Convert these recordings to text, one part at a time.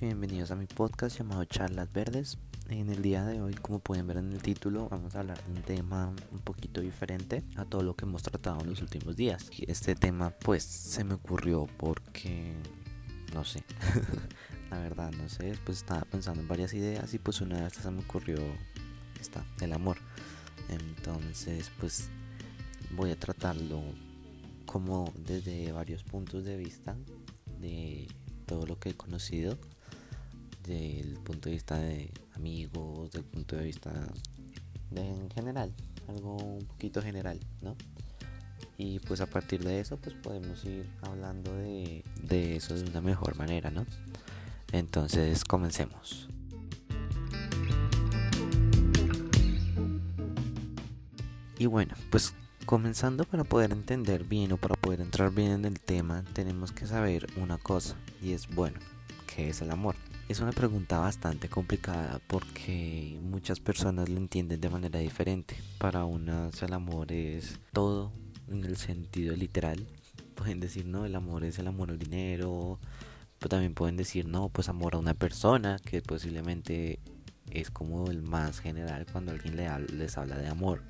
bienvenidos a mi podcast llamado Charlas Verdes. En el día de hoy, como pueden ver en el título, vamos a hablar de un tema un poquito diferente a todo lo que hemos tratado en los últimos días. Este tema pues se me ocurrió porque, no sé, la verdad no sé, pues estaba pensando en varias ideas y pues una de estas se me ocurrió esta, el amor. Entonces pues voy a tratarlo como desde varios puntos de vista de todo lo que he conocido desde el punto de vista de amigos, del punto de vista de en general, algo un poquito general, ¿no? Y pues a partir de eso pues podemos ir hablando de, de eso de una mejor manera, ¿no? Entonces comencemos. Y bueno, pues Comenzando para poder entender bien o para poder entrar bien en el tema, tenemos que saber una cosa y es, bueno, ¿qué es el amor? Es una pregunta bastante complicada porque muchas personas lo entienden de manera diferente. Para unas el amor es todo en el sentido literal. Pueden decir, no, el amor es el amor al dinero. Pero también pueden decir, no, pues amor a una persona, que posiblemente es como el más general cuando alguien les habla de amor.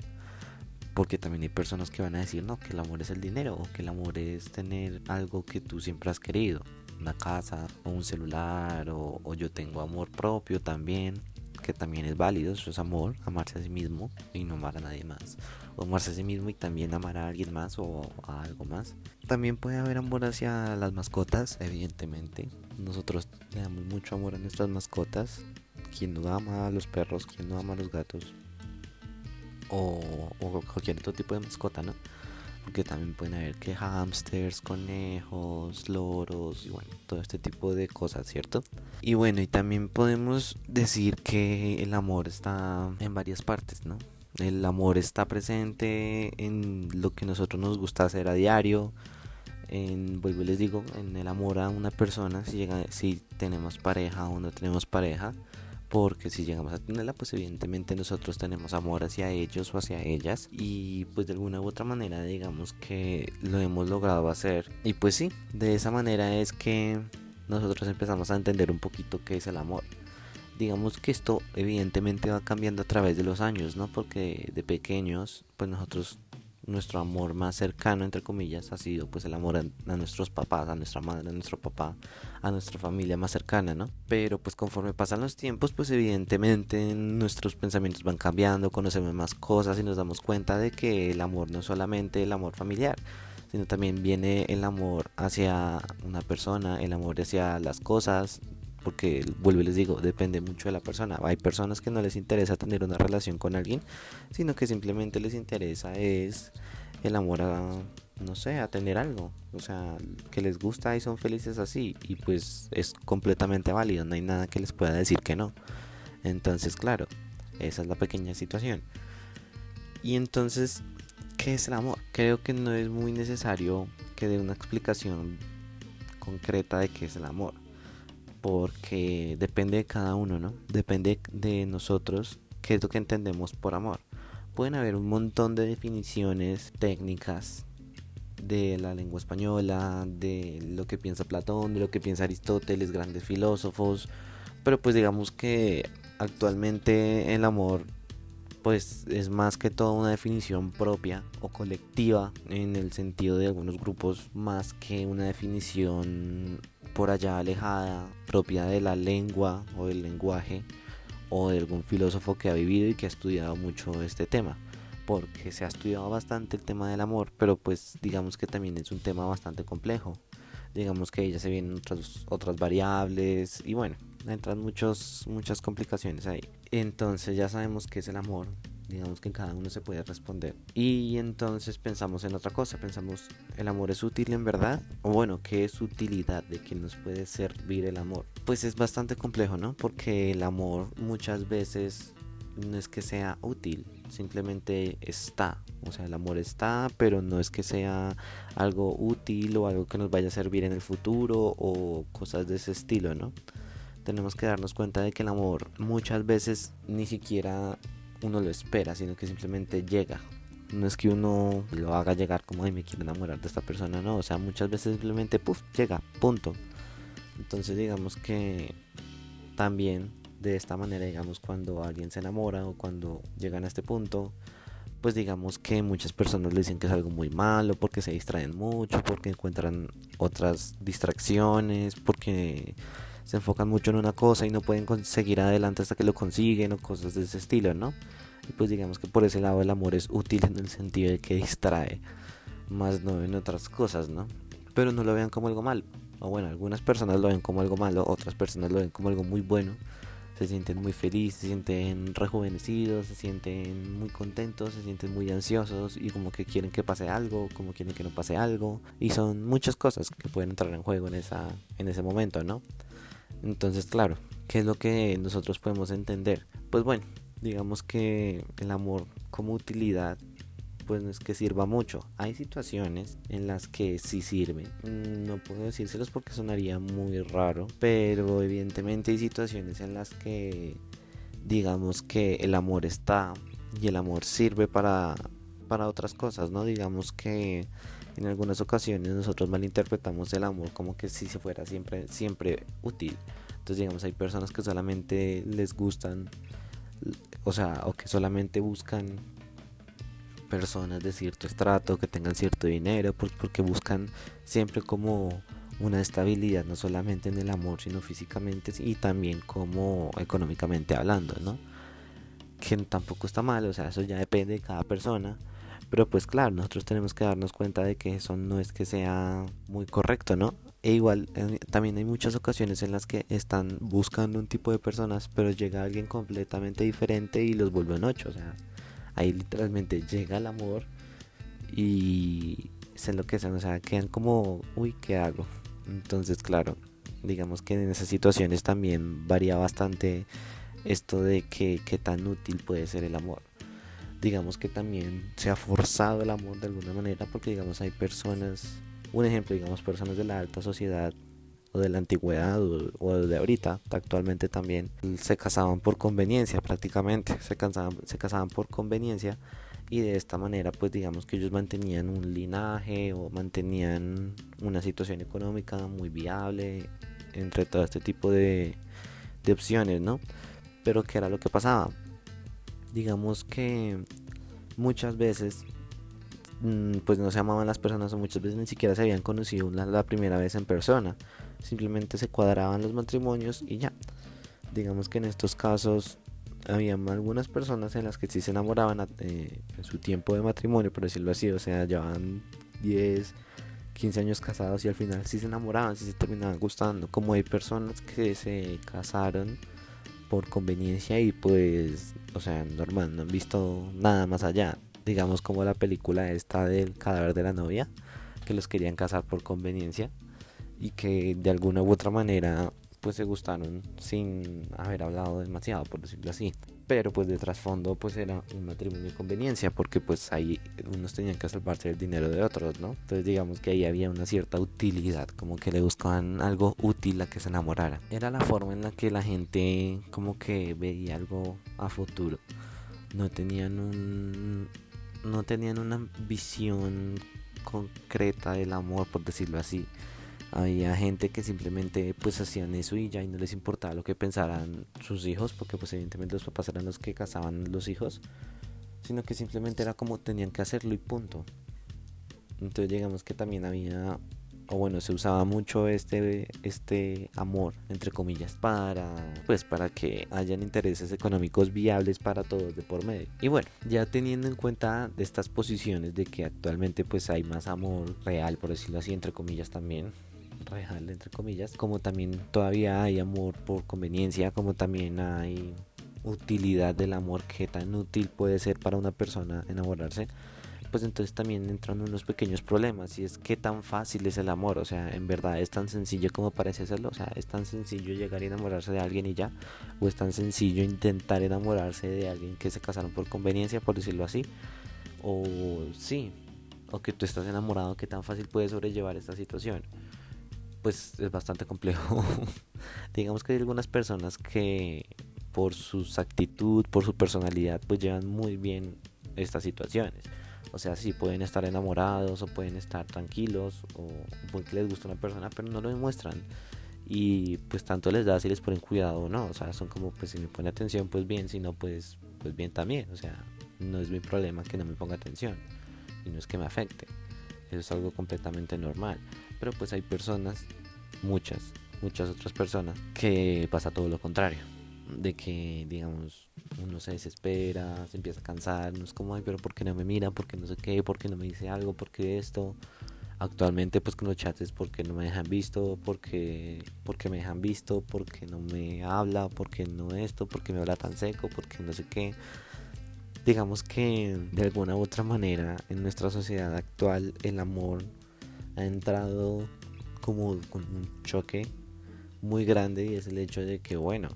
Porque también hay personas que van a decir, no, que el amor es el dinero o que el amor es tener algo que tú siempre has querido. Una casa o un celular o, yo tengo amor propio también que también es válido, eso es amor, amarse a sí mismo y no amar a nadie más. O amarse a sí mismo y también amar a alguien más o a algo más. También puede haber amor hacia las mascotas, evidentemente. Nosotros le damos mucho amor a nuestras mascotas. Quien no ama a los perros, quien no ama a los gatos, o, cualquier otro tipo de mascota, ¿no? Porque también pueden haber que hamsters, conejos, loros y bueno, todo este tipo de cosas, ¿cierto? Y bueno, y también podemos decir que el amor está en varias partes, ¿no? El amor está presente en lo que nosotros nos gusta hacer a diario, en, vuelvo y les digo, en el amor a una persona, si, llega, si tenemos pareja o no tenemos pareja, porque si llegamos a tenerla pues evidentemente nosotros tenemos amor hacia ellos o hacia ellas y pues de alguna u otra manera digamos que lo hemos logrado hacer. Y pues sí de esa manera es que nosotros empezamos a entender un poquito qué es el amor. Digamos que esto evidentemente va cambiando a través de los años no porque de pequeños pues nosotros nuestro amor más cercano, entre comillas, ha sido pues el amor a, nuestros papás, a nuestra madre, a nuestro papá, a nuestra familia más cercana, ¿no? Pero pues conforme pasan los tiempos, pues evidentemente nuestros pensamientos van cambiando, conocemos más cosas y nos damos cuenta de que el amor no es solamente el amor familiar, sino también viene el amor hacia una persona, el amor hacia las cosas, porque vuelvo y les digo, depende mucho de la persona. Hay personas que no les interesa tener una relación con alguien, sino que simplemente les interesa es el amor a, no sé, a tener algo. O sea, que les gusta y son felices así. Y pues es completamente válido, no hay nada que les pueda decir que no. Entonces, claro, esa es la pequeña situación. Y entonces, ¿qué es el amor? Creo que no es muy necesario que dé una explicación concreta de qué es el amor porque depende de cada uno, ¿no? Depende de nosotros qué es lo que entendemos por amor. Pueden haber un montón de definiciones técnicas de la lengua española, de lo que piensa Platón, de lo que piensa Aristóteles, grandes filósofos, pero pues digamos que actualmente el amor pues es más que todo una definición propia o colectiva en el sentido de algunos grupos más que una definición por allá alejada, propia de la lengua o del lenguaje o de algún filósofo que ha vivido y que ha estudiado mucho este tema. Porque se ha estudiado bastante el tema del amor, pero pues digamos que también es un tema bastante complejo. Digamos que ya se vienen otras, otras variables y bueno, entran muchos, muchas complicaciones ahí. Entonces ya sabemos qué es el amor, digamos que cada uno se puede responder. Y entonces pensamos en otra cosa, pensamos, ¿el amor es útil en verdad? O bueno, ¿qué es utilidad de que nos puede servir el amor? Pues es bastante complejo, ¿no? Porque el amor muchas veces no es que sea útil, simplemente está. O sea, el amor está, pero no es que sea algo útil o algo que nos vaya a servir en el futuro o cosas de ese estilo, ¿no? Tenemos que darnos cuenta de que el amor muchas veces ni siquiera uno lo espera, sino que simplemente llega. No es que uno lo haga llegar como, ay, me quiero enamorar de esta persona, no. O sea, muchas veces simplemente, puff, llega, punto. Entonces digamos que también de esta manera, digamos, cuando alguien se enamora o cuando llegan a este punto, pues digamos que muchas personas le dicen que es algo muy malo porque se distraen mucho, porque encuentran otras distracciones, porque se enfocan mucho en una cosa y no pueden seguir adelante hasta que lo consiguen o cosas de ese estilo, ¿no? Y pues digamos que por ese lado el amor es útil en el sentido de que distrae, más no en otras cosas, ¿no? Pero no lo vean como algo malo. O bueno, algunas personas lo ven como algo malo, otras personas lo ven como algo muy bueno se sienten muy felices, se sienten rejuvenecidos, se sienten muy contentos, se sienten muy ansiosos y como que quieren que pase algo, como quieren que no pase algo. Y son muchas cosas que pueden entrar en juego en, esa, en ese momento, ¿no? Entonces, claro, ¿qué es lo que nosotros podemos entender? Pues bueno, digamos que el amor como utilidad pues no es que sirva mucho. Hay situaciones en las que sí sirve. Mm, no puedo decírselos porque sonaría muy raro, pero evidentemente hay situaciones en las que digamos que el amor está y el amor sirve para, para otras cosas, ¿no? Digamos que en algunas ocasiones nosotros malinterpretamos el amor como que si se fuera siempre, siempre útil. Entonces, digamos, hay personas que solamente les gustan, o sea, o que solamente buscan personas de cierto estrato, que tengan cierto dinero, porque buscan siempre como una estabilidad, no solamente en el amor, sino físicamente y también como económicamente hablando, ¿no? Que tampoco está mal, o sea, eso ya depende de cada persona. Pero pues claro, nosotros tenemos que darnos cuenta de que eso no es que sea muy correcto, ¿no? E igual también hay muchas ocasiones en las que están buscando un tipo de personas, pero llega alguien completamente diferente y los vuelve en ocho, o sea, ahí literalmente llega el amor y se enloquecen, o sea, quedan como, uy, ¿qué hago? Entonces, claro, digamos que en esas situaciones también varía bastante esto de que qué tan útil puede ser el amor. Digamos que también se ha forzado el amor de alguna manera porque digamos hay personas, un ejemplo, digamos personas de la alta sociedad o de la antigüedad o, de ahorita, actualmente también, se casaban por conveniencia prácticamente, se casaban, se casaban por conveniencia y de esta manera pues digamos que ellos mantenían un linaje o mantenían una situación económica muy viable entre todo este tipo de, de opciones, ¿no? Pero ¿qué era lo que pasaba? Digamos que muchas veces mm, pues no se amaban las personas o muchas veces ni siquiera se habían conocido la primera vez en persona simplemente se cuadraban los matrimonios y ya. Digamos que en estos casos había algunas personas en las que sí se enamoraban eh, en su tiempo de matrimonio, por decirlo así, o sea, llevaban 10, 15 años casados y al final sí se enamoraban, sí se terminaban gustando. Como hay personas que se casaron por conveniencia y pues, o sea, normal, no han visto nada más allá. Digamos como la película esta del cadáver de la novia, que los querían casar por conveniencia y que de alguna u otra manera pues se gustaron sin haber hablado demasiado por decirlo así pero pues de trasfondo pues era un matrimonio de conveniencia porque pues ahí unos tenían que salvarse el dinero de otros no entonces digamos que ahí había una cierta utilidad como que le buscaban algo útil a que se enamorara. Era la forma en la que la gente como que veía algo a futuro. No tenían un no tenían una visión concreta del amor por decirlo así había gente que simplemente pues hacían eso y ya y no les importaba lo que pensaran sus hijos porque pues evidentemente los papás eran los que casaban los hijos sino que simplemente era como tenían que hacerlo y punto. Entonces digamos que también había o bueno se usaba mucho este este amor entre comillas para pues para que hayan intereses económicos viables para todos de por medio. Y bueno ya teniendo en cuenta de estas posiciones de que actualmente pues hay más amor real por decirlo así entre comillas también real, entre comillas, como también todavía hay amor por conveniencia, como también hay utilidad del amor, que tan útil puede ser para una persona enamorarse, pues entonces también entran unos pequeños problemas y es que tan fácil es el amor, o sea, en verdad es tan sencillo como parece serlo, o sea, es tan sencillo llegar y enamorarse de alguien y ya, o es tan sencillo intentar enamorarse de alguien que se casaron por conveniencia, por decirlo así, o sí, o que tú estás enamorado, que tan fácil puedes sobrellevar esta situación pues es bastante complejo. Digamos que hay algunas personas que por su actitud, por su personalidad, pues llevan muy bien estas situaciones. O sea, sí pueden estar enamorados o pueden estar tranquilos o porque les gusta una persona, pero no lo demuestran. y pues tanto les da si les ponen cuidado o no, o sea, son como pues si me pone atención pues bien, si no pues pues bien también, o sea, no es mi problema que no me ponga atención y no es que me afecte, eso es algo completamente normal, pero pues hay personas, muchas, muchas otras personas que pasa todo lo contrario, de que digamos uno se desespera, se empieza a cansar, no es como, ay, pero ¿por qué no me mira? ¿Por qué no sé qué? ¿Por qué no me dice algo? ¿Por qué esto? actualmente pues con los chats es porque no me dejan visto, porque, porque me dejan visto, porque no me habla, porque no esto, porque me habla tan seco, porque no sé qué. Digamos que de alguna u otra manera en nuestra sociedad actual el amor ha entrado como con un choque muy grande y es el hecho de que bueno,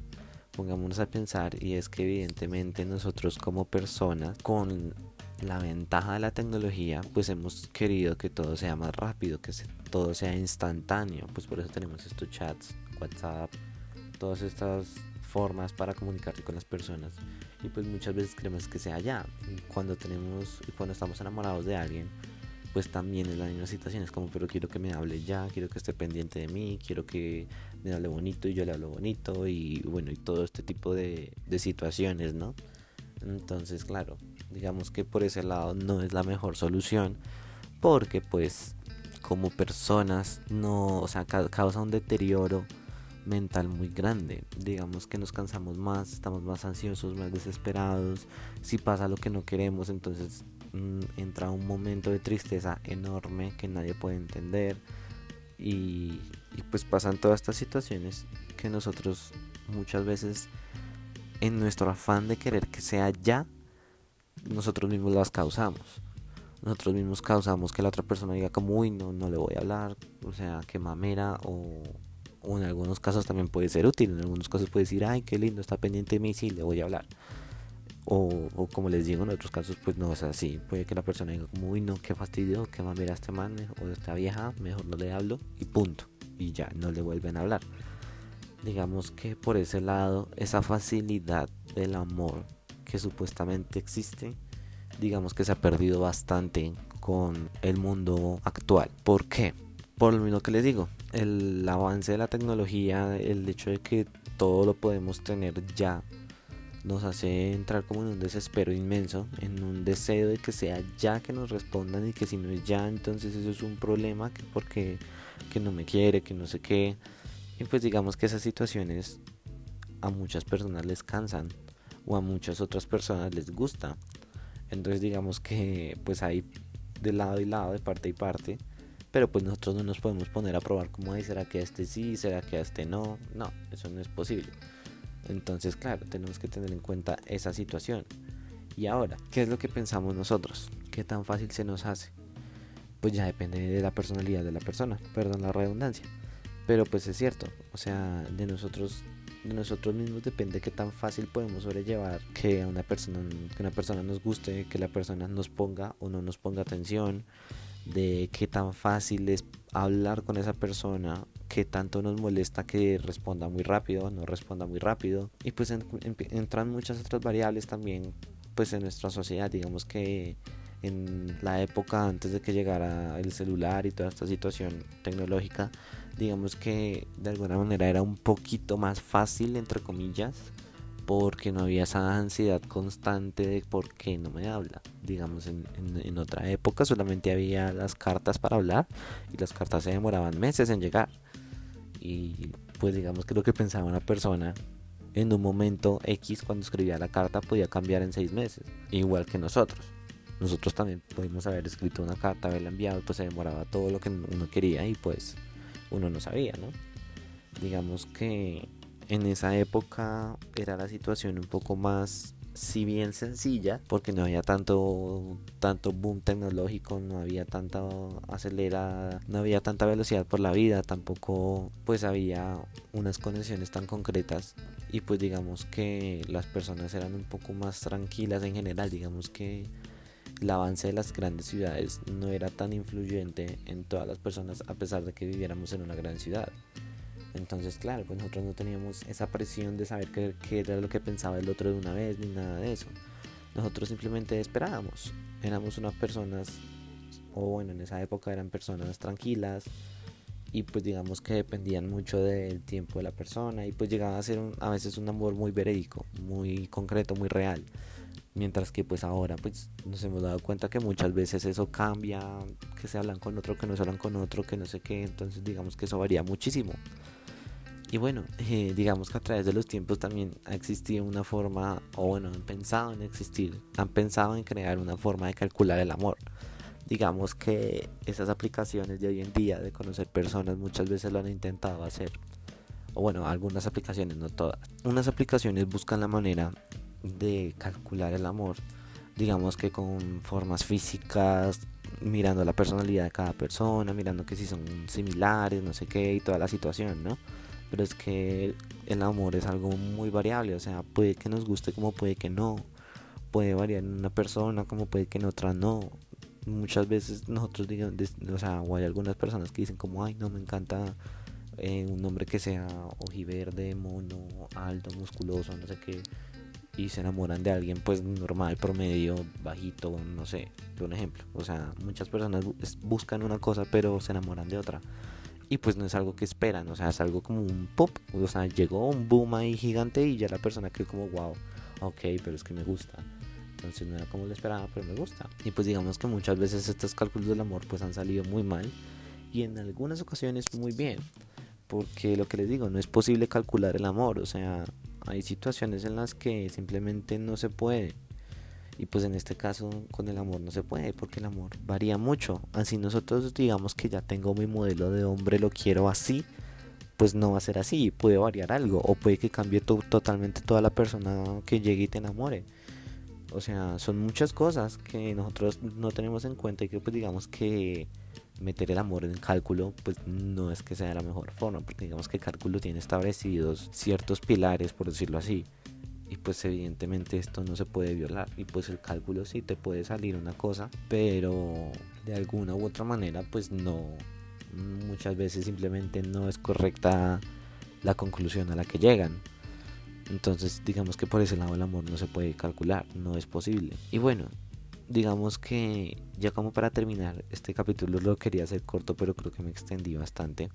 pongámonos a pensar y es que evidentemente nosotros como personas con la ventaja de la tecnología, pues hemos querido que todo sea más rápido, que todo sea instantáneo. Pues por eso tenemos estos chats, WhatsApp, todas estas formas para comunicarse con las personas. Y pues muchas veces queremos que sea ya. Cuando tenemos, cuando estamos enamorados de alguien, pues también es la misma situación. Es como, pero quiero que me hable ya, quiero que esté pendiente de mí, quiero que me hable bonito y yo le hablo bonito. Y bueno, y todo este tipo de, de situaciones, ¿no? Entonces, claro, digamos que por ese lado no es la mejor solución porque pues como personas no, o sea, causa un deterioro mental muy grande. Digamos que nos cansamos más, estamos más ansiosos, más desesperados. Si pasa lo que no queremos, entonces entra un momento de tristeza enorme que nadie puede entender. Y, pues pasan todas estas situaciones que nosotros muchas veces en nuestro afán de querer que sea ya, nosotros mismos las causamos. Nosotros mismos causamos que la otra persona diga como, uy, no, no le voy a hablar, o sea, que mamera, o, en algunos casos también puede ser útil, en algunos casos puede decir, ay, qué lindo, está pendiente de mí, sí, le voy a hablar. O, o, como les digo, en otros casos, pues no es así. Puede que la persona diga como, uy, no, qué fastidio, qué mamera este man o esta vieja, mejor no le hablo y punto. Y ya, no le vuelven a hablar digamos que por ese lado, esa facilidad del amor que supuestamente existe, digamos que se ha perdido bastante con el mundo actual. ¿Por qué? Por lo mismo que les digo, el avance de la tecnología, el hecho de que todo lo podemos tener ya, nos hace entrar como en un desespero inmenso, en un deseo de que sea ya que nos respondan y que si no es ya, entonces eso es un problema, que porque que no me quiere, que no sé qué. Y pues digamos que esas situaciones a muchas personas les cansan o a muchas otras personas les gusta. Entonces digamos que pues hay de lado y lado, de parte y parte. Pero pues nosotros no nos podemos poner a probar como, ahí ¿será que este sí? ¿Será que este no? No, eso no es posible. Entonces, claro, tenemos que tener en cuenta esa situación. Y ahora, ¿qué es lo que pensamos nosotros? ¿Qué tan fácil se nos hace? Pues ya depende de la personalidad de la persona, perdón la redundancia. Pero pues es cierto, o sea, de nosotros de nosotros mismos depende qué tan fácil podemos sobrellevar que una persona que una persona nos guste, que la persona nos ponga o no nos ponga atención, de qué tan fácil es hablar con esa persona, qué tanto nos molesta que responda muy rápido, no responda muy rápido y pues entran muchas otras variables también pues en nuestra sociedad, digamos que en la época antes de que llegara el celular y toda esta situación tecnológica digamos que de alguna manera era un poquito más fácil, entre comillas, porque no había esa ansiedad constante de por qué no me habla. Digamos, en, en, otra época solamente había las cartas para hablar y las cartas se demoraban meses en llegar. Y pues digamos que lo que pensaba una persona en un momento X cuando escribía la carta podía cambiar en seis meses, igual que nosotros. Nosotros también pudimos haber escrito una carta, haberla enviado, pues se demoraba todo lo que uno quería y pues uno no sabía, ¿no? Digamos que en esa época era la situación un poco más si bien sencilla, porque no había tanto, tanto boom tecnológico, no había tanta acelerada, no había tanta velocidad por la vida, tampoco pues había unas conexiones tan concretas y pues digamos que las personas eran un poco más tranquilas en general, digamos que el avance de las grandes ciudades no era tan influyente en todas las personas a pesar de que viviéramos en una gran ciudad. Entonces, claro, pues nosotros no teníamos esa presión de saber qué, era lo que pensaba el otro de una vez ni nada de eso. Nosotros simplemente esperábamos. Éramos unas personas, o bueno, en esa época eran personas tranquilas y pues digamos que dependían mucho del tiempo de la persona y pues llegaba a ser a veces un amor muy verídico, muy concreto, muy real. Mientras que pues ahora pues nos hemos dado cuenta que muchas veces eso cambia, que se hablan con otro, que no se hablan con otro, que no sé qué, entonces digamos que eso varía muchísimo. Y bueno, eh, digamos que a través de los tiempos también ha existido una forma, o bueno, han pensado en existir, han pensado en crear una forma de calcular el amor. Digamos que esas aplicaciones de hoy en día de conocer personas muchas veces lo han intentado hacer. O bueno, algunas aplicaciones, no todas. Unas aplicaciones buscan la manera de calcular el amor, digamos que con formas físicas, mirando la personalidad de cada persona, mirando que si son similares, no sé qué, y toda la situación, ¿no? Pero es que el amor es algo muy variable, o sea, puede que nos guste como puede que no, puede variar en una persona como puede que en otra no. Muchas veces nosotros digamos, o sea, o hay algunas personas que dicen como, ay, no, me encanta eh, un hombre que sea ojiverde, mono, alto, musculoso, no sé qué y se enamoran de alguien pues normal, promedio, bajito, no sé, de un ejemplo. O sea, muchas personas buscan una cosa pero se enamoran de otra. Y pues no es algo que esperan, o sea, es algo como un pop, o sea, llegó un boom ahí gigante y ya la persona quedó como, wow, ok, pero es que me gusta. Entonces no era como lo esperaba, pero me gusta. Y pues digamos que muchas veces estos cálculos del amor pues han salido muy mal y en algunas ocasiones muy bien. Porque lo que les digo, no es posible calcular el amor, o sea, hay situaciones en las que simplemente no se puede. Y pues en este caso con el amor no se puede porque el amor varía mucho. Así nosotros digamos que ya tengo mi modelo de hombre, lo quiero así, pues no va a ser así, puede variar algo o puede que cambie totalmente toda la persona que llegue y te enamore. O sea, son muchas cosas que nosotros no tenemos en cuenta y que pues digamos que meter el amor en cálculo, pues no es que sea la mejor forma, porque digamos que el cálculo tiene establecidos ciertos pilares, por decirlo así, y pues evidentemente esto no se puede violar, y pues el cálculo sí te puede salir una cosa, pero de alguna u otra manera, pues no, muchas veces simplemente no es correcta la conclusión a la que llegan. Entonces, digamos que por ese lado el amor no se puede calcular, no es posible. Y bueno, digamos que ya como para terminar, este capítulo lo quería hacer corto, pero creo que me extendí bastante.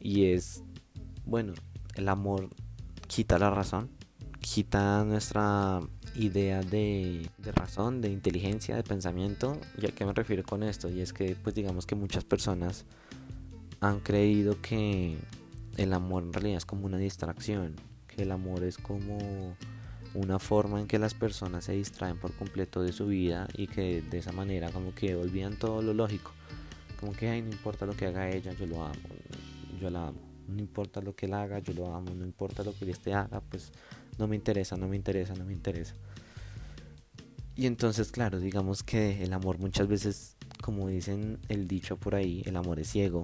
Y es, bueno, el amor quita la razón, quita nuestra idea de, razón, de inteligencia, de pensamiento. ¿Y a qué me refiero con esto? Y es que, pues digamos que muchas personas han creído que el amor en realidad es como una distracción, que el amor es como una forma en que las personas se distraen por completo de su vida y que de esa manera como que olvidan todo lo lógico. Como que Ay, no importa lo que haga ella, yo lo amo, yo la amo. No importa lo que él haga, yo lo amo. No importa lo que este haga, pues no me interesa, no me interesa, no me interesa. Y entonces, claro, digamos que el amor muchas veces, como dicen el dicho por ahí, el amor es ciego.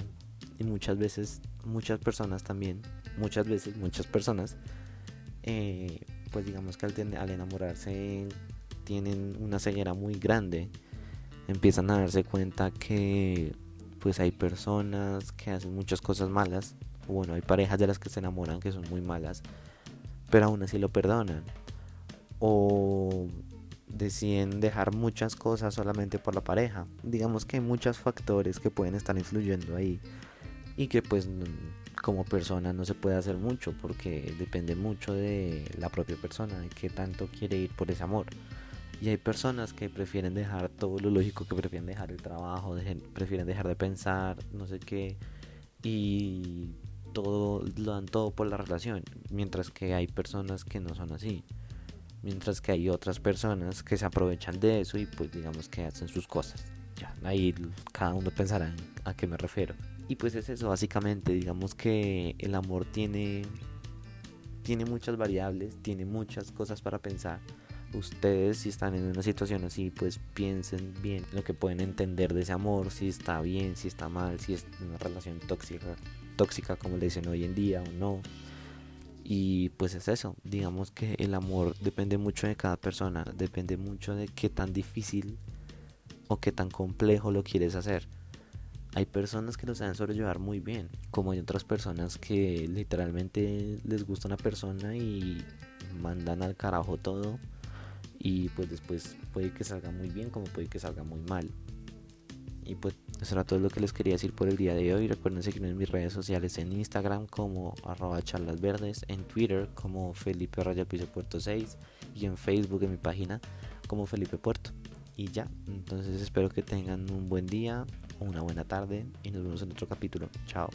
Y muchas veces, muchas personas también, muchas veces, muchas personas, eh, pues digamos que al, enamorarse tienen una ceguera muy grande. Empiezan a darse cuenta que pues hay personas que hacen muchas cosas malas. O bueno, hay parejas de las que se enamoran que son muy malas, pero aún así lo perdonan. O deciden dejar muchas cosas solamente por la pareja. Digamos que hay muchos factores que pueden estar influyendo ahí y que pues como persona no se puede hacer mucho porque depende mucho de la propia persona, de qué tanto quiere ir por ese amor. Y hay personas que prefieren dejar todo lo lógico, que prefieren dejar el trabajo, prefieren dejar de pensar, no sé qué, y todo lo dan todo por la relación, mientras que hay personas que no son así. Mientras que hay otras personas que se aprovechan de eso y pues digamos que hacen sus cosas. Ya, ahí cada uno pensará a qué me refiero. Y pues es eso, básicamente, digamos que el amor tiene, tiene muchas variables, tiene muchas cosas para pensar. Ustedes si están en una situación así, pues piensen bien lo que pueden entender de ese amor, si está bien, si está mal, si es una relación tóxica, tóxica como le dicen hoy en día o no. Y pues es eso, digamos que el amor depende mucho de cada persona, depende mucho de qué tan difícil o qué tan complejo lo quieres hacer. Hay personas que lo saben sobrellevar muy bien, como hay otras personas que literalmente les gusta una persona y mandan al carajo todo y pues después puede que salga muy bien como puede que salga muy mal. Y pues eso era todo lo que les quería decir por el día de hoy. Recuerden seguirme en mis redes sociales en Instagram como arroba charlasverdes, en Twitter como Felipe Raya Piso Puerto 6 y en Facebook en mi página como Felipe Puerto. Y ya, entonces espero que tengan un buen día, una buena tarde y nos vemos en otro capítulo. Chao.